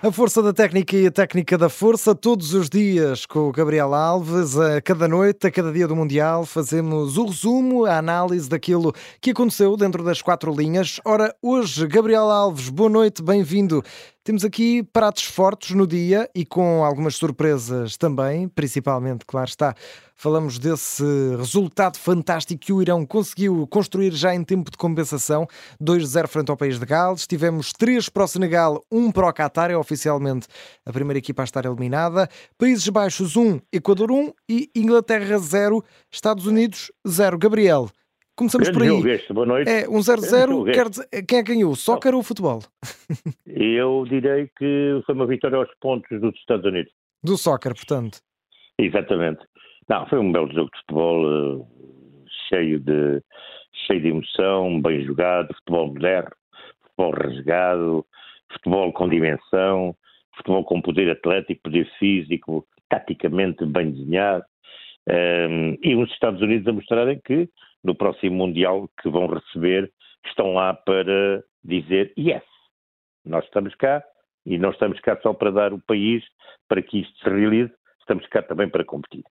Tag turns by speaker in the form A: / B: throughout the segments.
A: A força da técnica e a técnica da força, todos os dias com o Gabriel Alves, a cada noite, a cada dia do Mundial, fazemos o resumo, a análise daquilo que aconteceu dentro das quatro linhas. Ora, hoje, Gabriel Alves, boa noite, bem-vindo. Temos aqui pratos fortes no dia e com algumas surpresas também, principalmente, claro está. Falamos desse resultado fantástico que o Irão conseguiu construir já em tempo de compensação, 2-0 frente ao país de Gales. Tivemos 3 para o Senegal, 1 para o Qatar, é oficialmente a primeira equipa a estar eliminada. Países Baixos 1, Equador 1 e Inglaterra 0, Estados Unidos 0. Gabriel, Começamos
B: Grande
A: por aí.
B: Jogo este, boa noite.
A: É, um 0-0, quer dizer, quem é que ganhou? Soccer ou futebol?
B: Eu direi que foi uma vitória aos pontos dos Estados Unidos.
A: Do soccer, portanto.
B: Exatamente. Não, foi um belo jogo de futebol, uh, cheio de, cheio de emoção, bem jogado, futebol moderno, futebol rasgado, futebol com dimensão, futebol com poder atlético, poder físico, taticamente bem desenhado. Um, e os Estados Unidos a mostrarem que no próximo Mundial que vão receber estão lá para dizer yes, nós estamos cá e não estamos cá só para dar o país para que isto se realize, estamos cá também para competir.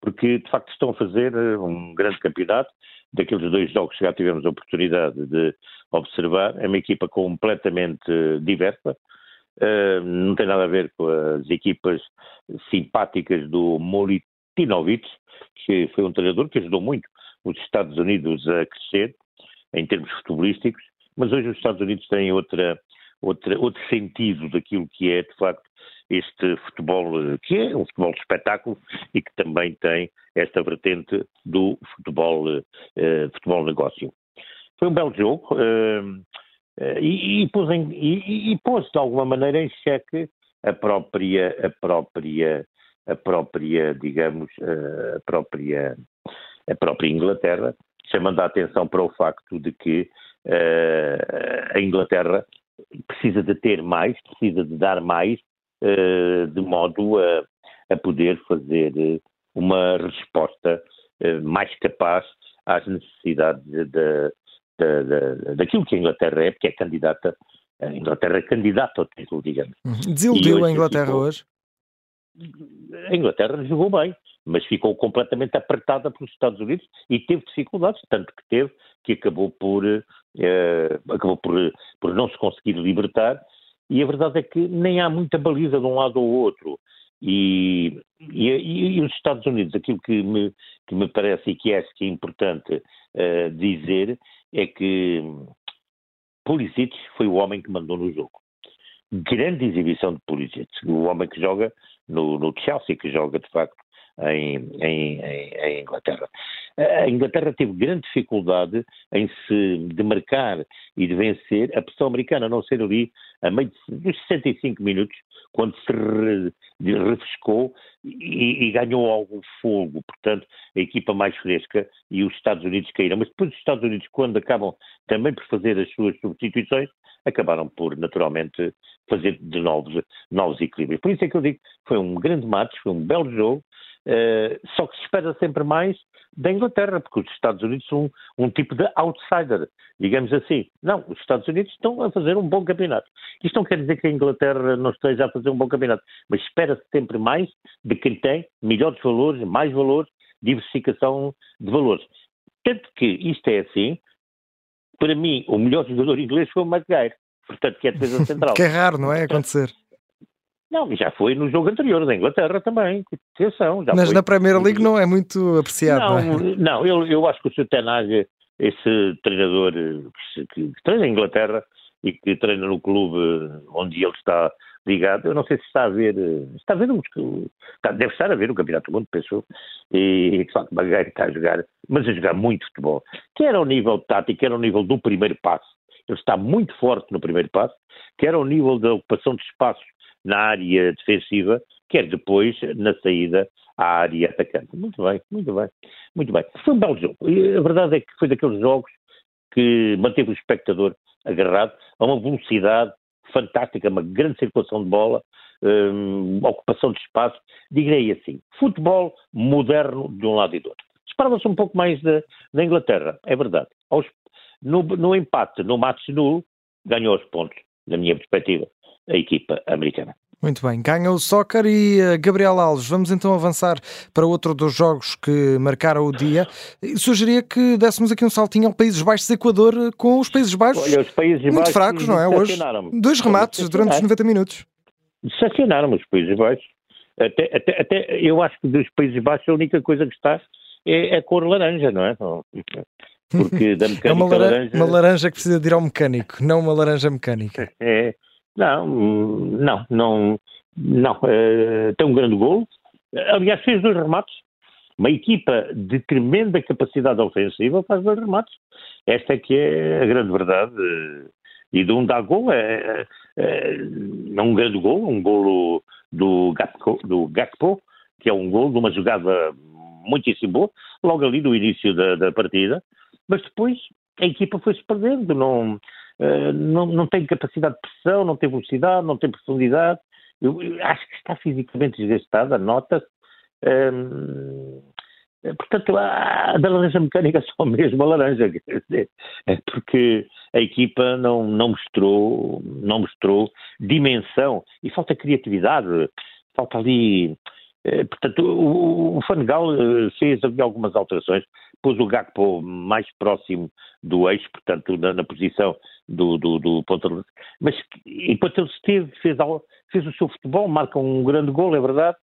B: Porque, de facto, estão a fazer eh, um grande campeonato. Daqueles dois jogos que já tivemos a oportunidade de observar, é uma equipa completamente diversa, uh, não tem nada a ver com as equipas simpáticas do Molitinovic, que foi um treinador que ajudou muito os Estados Unidos a crescer em termos futebolísticos, mas hoje os Estados Unidos têm outra, outra, outro sentido daquilo que é, de facto, este futebol, que é um futebol de espetáculo e que também tem esta vertente do futebol, uh, futebol negócio. Foi um belo jogo uh, uh, e, e, pôs em, e, e pôs de alguma maneira em xeque a própria, a própria, a própria, digamos, a própria a própria Inglaterra, chamando a atenção para o facto de que uh, a Inglaterra precisa de ter mais, precisa de dar mais, uh, de modo a, a, poder fazer uma resposta uh, mais capaz às necessidades de, de, de, daquilo que a Inglaterra é, porque é candidata, a Inglaterra é candidata ao título, digamos.
A: Uhum. Desiludiu a Inglaterra hoje?
B: A Inglaterra jogou bem, mas ficou completamente apertada pelos Estados Unidos e teve dificuldades, tanto que teve, que acabou por, eh, acabou por, por não se conseguir libertar, e a verdade é que nem há muita baliza de um lado ou outro. E, e, e, os Estados Unidos, aquilo que me, que me parece e que acho que é importante uh, dizer é que Pulisic foi o homem que mandou no jogo. Grande exibição de Pulisic, o homem que joga no, no Chelsea, que joga de facto em, em, em, Inglaterra. A Inglaterra teve grande dificuldade em se demarcar e de vencer a pressão americana, a não ser ali a meio dos 65 minutos, quando se re, refrescou e, e, ganhou algum fogo. Portanto, a equipa mais fresca e os Estados Unidos caíram. Mas depois os Estados Unidos, quando acabam também por fazer as suas substituições, acabaram por, naturalmente, fazer de novos, novos equilíbrios. Por isso é que eu digo, foi um grande match, foi um belo jogo, Uh, só que se espera sempre mais da Inglaterra, porque os Estados Unidos são um, um, tipo de outsider, digamos assim. Não, os Estados Unidos estão a fazer um bom campeonato. Isto não quer dizer que a Inglaterra não esteja a fazer um bom campeonato, mas espera-se sempre mais de quem tem melhores valores, mais valores, diversificação de valores. Tanto que isto é assim, para mim, o melhor jogador inglês foi o Maguire, portanto, que é a defesa central.
A: que é raro, não é? Acontecer.
B: Não, já foi no jogo anterior da Inglaterra também. Atenção,
A: Mas
B: foi.
A: na Premier League não é muito apreciado.
B: Não,
A: não,
B: é? não eu, eu acho que o Sr. Tenag, esse treinador que, que, treina a Inglaterra e que treina no clube onde ele está ligado, eu não sei se está a ver, está a ver, deve estar a ver o Campeonato do Mundo, pensou, e de facto Maguire está a jogar, mas a jogar muito futebol, quer ao nível tático, quer ao nível do primeiro passo, ele está muito forte no primeiro passo, quer ao nível da ocupação de espaços na área defensiva, quer depois na saída à área atacante. Muito bem, muito bem, muito bem. Foi um belo jogo. E a verdade é que foi daqueles jogos que manteve o espectador agarrado a uma velocidade fantástica, uma grande circulação de bola, um, ocupação de espaço, direi assim, futebol moderno de um lado e do outro. Esperava-se um pouco mais da, da Inglaterra, é verdade. Aos, no, no, empate, no match nulo, ganhou os pontos, na minha perspectiva. A equipa americana.
A: Muito bem, ganha o soccer e uh, Gabriel Alves, vamos então avançar para outro dos jogos que marcaram o dia. Sugeria que dessemos aqui um saltinho ao Países Baixos Equador eh, com os Países Baixos
B: Olha, os Países
A: muito
B: Baixos
A: fracos, não é? Hoje, dois remates durante os 90 minutos.
B: Decepcionaram os Países Baixos. Até, até, até, eu acho que dos Países Baixos a única coisa que está é a cor laranja, não é?
A: Porque da mecânica é uma laranja, laranja... Uma laranja que precisa de ir ao mecânico, não uma laranja mecânica.
B: É, não, não, não, não. Uh, tem um grande gol. Aliás, fez dois remates. Uma equipa de tremenda capacidade ofensiva faz dois remates. Esta é que é a grande verdade. E de um dá gol é, é, é um grande gol, um golo do Gakpo, do Gakpo, que é um gol de uma jogada muitíssimo boa, logo ali no início da, da partida, mas depois a equipa foi-se perdendo, não, não, não tem capacidade de pressão, não tem velocidade, não tem profundidade, eu, eu acho que está fisicamente desgastada, nota-se. Um, portanto, a, da laranja mecânica só mesmo a laranja, quer dizer, é porque a equipa não, não mostrou, não mostrou dimensão e falta criatividade, falta ali eh, portanto, o, Fanegal eh, fez algumas alterações, pôs o Gakpo mais próximo do eixo, portanto, na, na posição do, do, do ponto mas enquanto ele esteve, fez, fez o seu futebol, marca um grande gol, é verdade,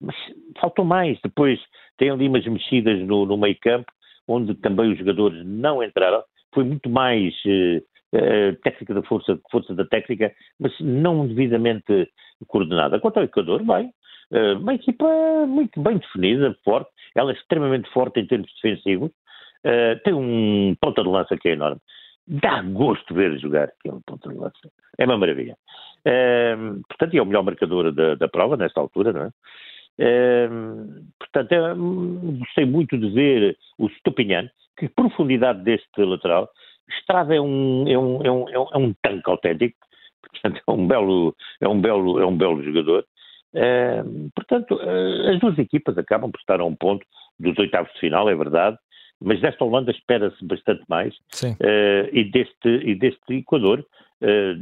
B: mas faltou mais. Depois tem ali umas mexidas no, no meio campo, onde também os jogadores não entraram, foi muito mais eh, eh, técnica da força, força da técnica, mas não devidamente coordenada. Quanto ao Equador, bem, uh, uma equipa muito bem definida, forte, ela é extremamente forte em termos defensivos, tem um ponta de lança que é enorme. Dá gosto ver jogar aquele ponta de lança. É uma maravilha. Portanto, é o melhor marcador da, da prova, nesta altura, não é? Portanto, é, gostei muito de ver o Stupinhan, que profundidade deste lateral, Estrada é um, é um, é um, é um tanque autêntico, portanto é um belo, é um belo, é um belo jogador. Portanto, uh, as duas equipas acabam por estar a um ponto dos oitavos de final, é verdade, mas desta Holanda espera-se bastante mais. Uh, e, deste, e deste Equador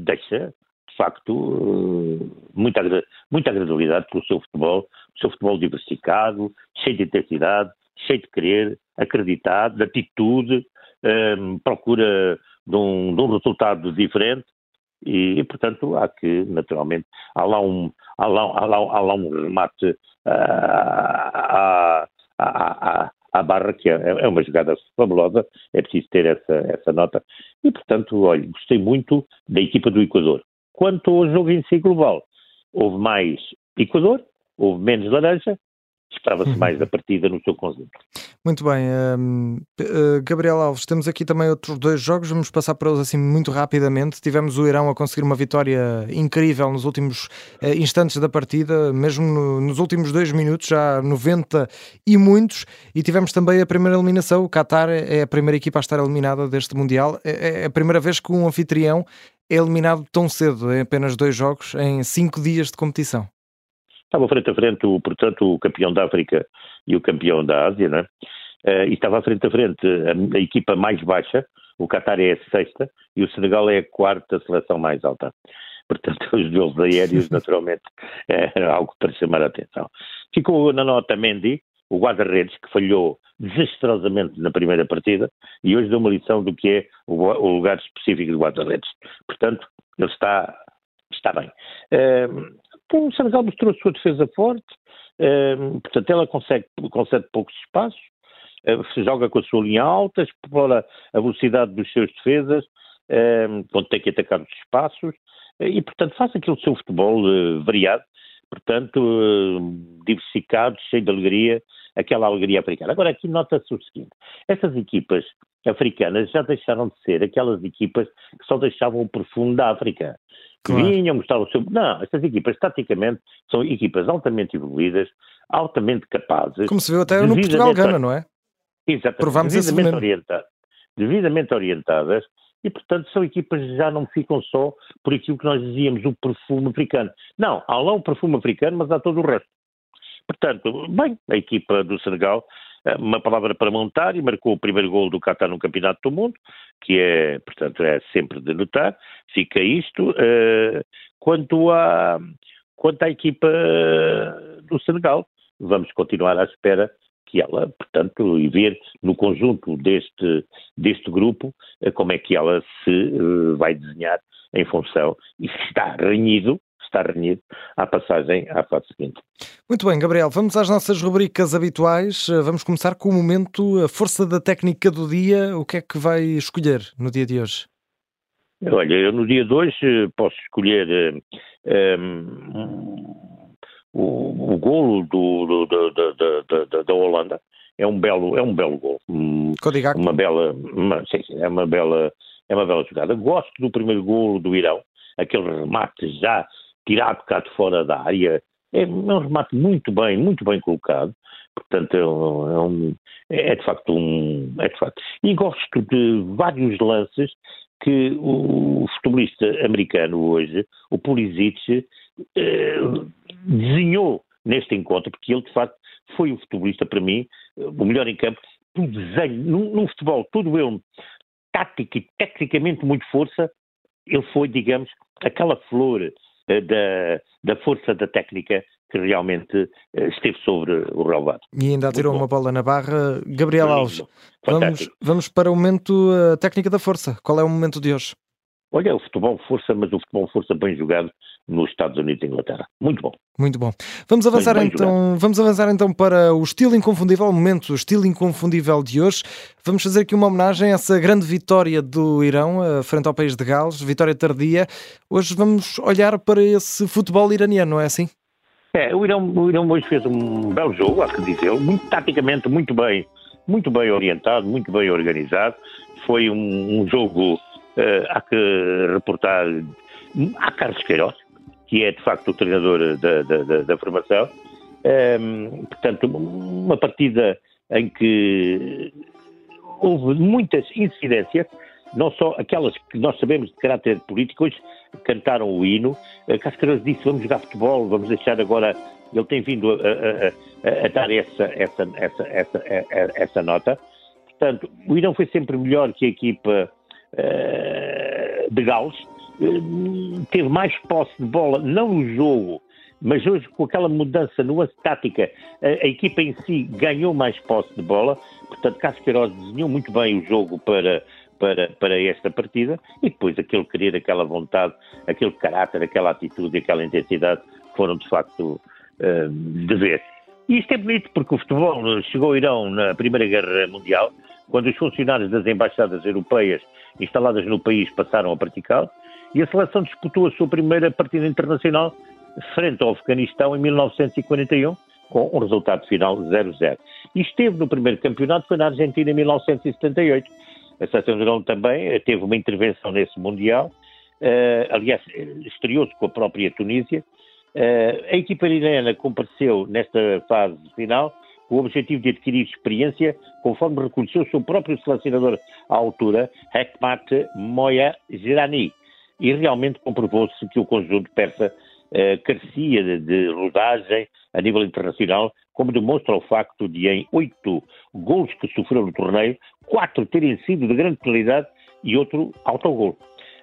B: deixa, de facto, muita, muita agradabilidade pelo seu futebol, o seu futebol diversificado, cheio de intensidade, cheio de querer, acreditado, de atitude, procura de um, de um, resultado diferente. E, e, portanto, há que, naturalmente, há lá um, há lá, há lá, há lá um remate uh, à, à, à, à, barra, que é, é, uma jogada fabulosa, é preciso ter essa, essa nota. E, portanto, olha, gostei muito da equipa do Equador. Quanto ao jogo em si global, houve mais Equador, houve menos laranja, esperava-se mais da partida no seu conjunto.
A: Muito bem, um, uh, Gabriel Alves, temos aqui também outros dois jogos, vamos passar para eles assim muito rapidamente. Tivemos o Irão a conseguir uma vitória incrível nos últimos uh, instantes da partida, mesmo no, nos últimos dois minutos, já 90 e muitos, e tivemos também a primeira eliminação. O Qatar é a primeira equipa a estar eliminada deste Mundial, é, é a primeira vez que um anfitrião é eliminado tão cedo, em apenas dois jogos, em cinco dias de competição.
B: Estava frente a frente, o, portanto, o campeão da África e o campeão da Ásia, né? Uh, e estava frente a frente a, a, equipa mais baixa, o Qatar é a sexta e o Senegal é a quarta seleção mais alta. Portanto, os duelos aéreos, naturalmente, é algo para chamar a atenção. Ficou na nota Mendy, o guarda-redes, que falhou desastrosamente na primeira partida e hoje deu uma lição do que é o, o lugar específico do guarda-redes. Portanto, ele está, está bem. Uh, o Senegal mostrou a sua defesa forte, uh, portanto, ela consegue, concede poucos espaços, uh, joga com a sua linha alta, explora a velocidade dos seus defesas, uh, quando tem que atacar os espaços, e, portanto, faz aquele seu futebol variado, portanto, diversificado, cheio de alegria, aquela alegria africana. Agora, aqui nota-se o seguinte: essas equipas africanas já deixaram de ser aquelas equipas que só deixavam o profundo da África. Claro. Vinham, mostravam o seu. Não, estas equipas, taticamente, são equipas altamente evoluídas, altamente capazes.
A: Como se viu até no Portugal-Gana, não é?
B: Exatamente. Provámos devidamente, orienta... devidamente orientadas e, portanto, são equipas que já não ficam só por aquilo que nós dizíamos, o perfume africano. Não, há lá o perfume africano, mas há todo o resto. Portanto, bem, a equipa do Senegal uma palavra para montar e marcou o primeiro gol do Qatar no Campeonato do Mundo, que é, portanto, é sempre de notar. Fica isto. Uh, quanto, à, quanto à equipa do Senegal, vamos continuar à espera que ela, portanto, e ver no conjunto deste, deste grupo como é que ela se uh, vai desenhar em função e se está renhido está renhido à passagem à fase seguinte.
A: Muito bem, Gabriel, vamos às nossas rubricas habituais. Eh, vamos começar com o momento, a força da técnica do dia. O que é que vai escolher no dia de hoje?
B: Olha, eu no dia de hoje eh, posso escolher um, eh, um, o, o golo do, do, do, da, da Holanda. É um belo, é um belo gol. Uma bela, uma, sim, é uma bela, é uma bela jogada. Gosto do primeiro golo do Irão, aquele remate já tirado cá de fora da área. É, é um remate muito bem, muito bem colocado. Portanto, é, um, é, é, de facto um. É de facto. E gosto de vários lances que o futebolista americano hoje, o Pulisic, eh, desenhou neste encontro, porque ele de facto foi o futebolista para mim, o melhor em campo, do desenho, num, num futebol todo ele tático e tecnicamente muito força, ele foi, digamos, aquela flor da, da força da técnica que realmente eh, esteve sobre o relevado.
A: E ainda atirou uma bola na barra. Gabriel Alves, vamos, vamos para o momento a técnica da força. Qual é o momento de hoje?
B: Olha, o futebol força, mas o futebol força bem jogado nos Estados Unidos e Inglaterra. Muito bom.
A: Muito bom. Vamos avançar então, vamos avançar então para o estilo inconfundível, o momento, o estilo inconfundível de hoje. Vamos fazer aqui uma homenagem a essa grande vitória do Irão eh, frente ao país de Gales, vitória tardia. Hoje vamos olhar para esse futebol iraniano, não é assim?
B: É, o Irão, o Irão hoje fez um belo jogo, acho que dizer, muito taticamente, muito bem, muito bem orientado, muito bem organizado. Foi um, um jogo Uh, há que reportar a Carlos Queiroz, que é de facto o treinador da, da, da formação. Um, ehm, portanto, uma partida em que houve muitas incidências, não só aquelas que nós sabemos de caráter político, hoje cantaram o hino. Uh, Cascareiros disse: vamos jogar futebol, vamos deixar agora. Ele tem vindo a, a, a, a dar essa, essa, essa, essa, essa, nota. Portanto, o Irão foi sempre melhor que a equipa uh, de Gales, uh, teve mais posse de bola, não no jogo, mas hoje com aquela mudança no tática, a, a, equipa em si ganhou mais posse de bola, portanto Casqueiroz desenhou muito bem o jogo para, para, para esta partida e depois aquele querer, aquela vontade, aquele caráter, aquela atitude, aquela intensidade foram de facto uh, de ver. E isto é bonito porque o futebol chegou ao Irão na Primeira Guerra Mundial, quando os funcionários das embaixadas europeias instaladas no país passaram a praticá-lo, e a seleção disputou a sua primeira partida internacional frente ao Afeganistão em 1941, com um resultado final 0-0. E esteve no primeiro campeonato, foi na Argentina em 1978. A seleção Irão também eh, teve uma intervenção nesse Mundial, uh, aliás, estreou-se com a própria Tunísia. Uh, a equipa iraniana compareceu nesta fase final o objetivo de adquirir experiência, conforme reconheceu o seu próprio selecionador à altura, Hekmat Moya Girani. E realmente comprovou-se que o conjunto persa eh, carecia de, de rodagem a nível internacional, como demonstra o facto de, em oito gols que sofreu no torneio, quatro terem sido de grande qualidade e outro autogol.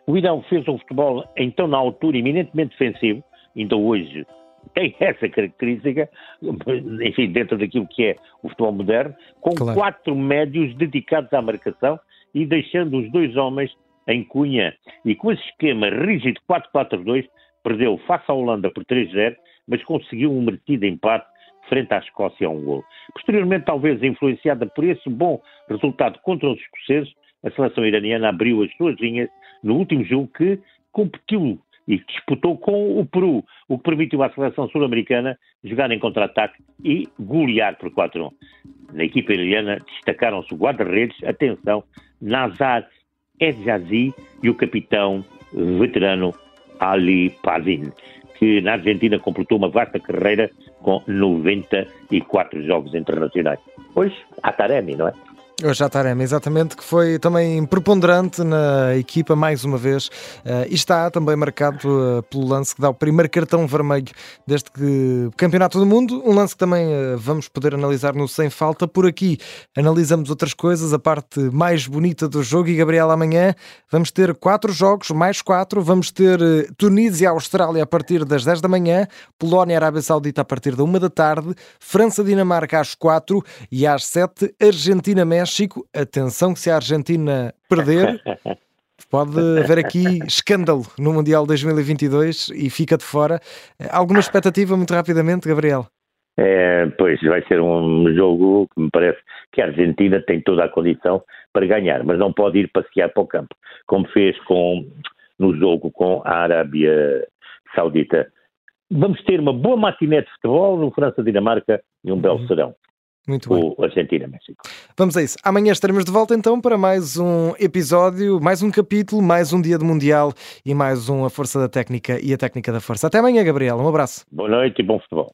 B: O Irão fez um futebol, então, na altura, eminentemente defensivo, ainda hoje tem essa característica, enfim, dentro daquilo que é o futebol moderno, com claro. quatro médios dedicados à marcação e deixando os dois homens em cunha. E com esse esquema rígido 4-4-2, perdeu face à Holanda por 3-0, mas conseguiu um merecido empate frente à Escócia a um gol. Posteriormente, talvez influenciada por esse bom resultado contra os escoceses, a seleção iraniana abriu as suas linhas no último jogo que competiu e disputou com o Peru, o que permitiu à seleção sul-americana jogar em contra-ataque e golear por 4-1. Na equipa iraniana destacaram-se o guarda-redes, atenção, Nazar Edjazi e o capitão veterano Ali Pazin, que na Argentina completou uma vasta carreira com 94 jogos internacionais. Hoje, a Taremi, não é?
A: O Jatarema, exatamente, que foi também preponderante na equipa mais uma vez uh, e está também marcado uh, pelo lance que dá o primeiro cartão vermelho deste Campeonato do Mundo. Um lance que também uh, vamos poder analisar no Sem Falta. Por aqui analisamos outras coisas, a parte mais bonita do jogo. E Gabriel, amanhã vamos ter quatro jogos, mais quatro. Vamos ter Tunísia Austrália a partir das 10 da manhã, Polónia Arábia Saudita a partir da 1 da tarde, França-Dinamarca às 4 e às 7, Argentina-México Chico, atenção que se a Argentina perder, pode haver aqui escândalo no Mundial 2022 e fica de fora. Alguma expectativa muito rapidamente, Gabriel?
B: É, pois vai ser um jogo que me parece que a Argentina tem toda a condição para ganhar, mas não pode ir passear para o campo, como fez com, no jogo com a Arábia Saudita. Vamos ter uma boa matiné de futebol no França-Dinamarca e um belo uhum. serão. Muito bem. O Argentina-México.
A: Vamos a isso. Amanhã estaremos de volta então para mais um episódio, mais um capítulo, mais um dia de Mundial e mais um A Força da Técnica e a Técnica da Força. Até amanhã, Gabriel. Um abraço.
B: Boa noite e bom futebol.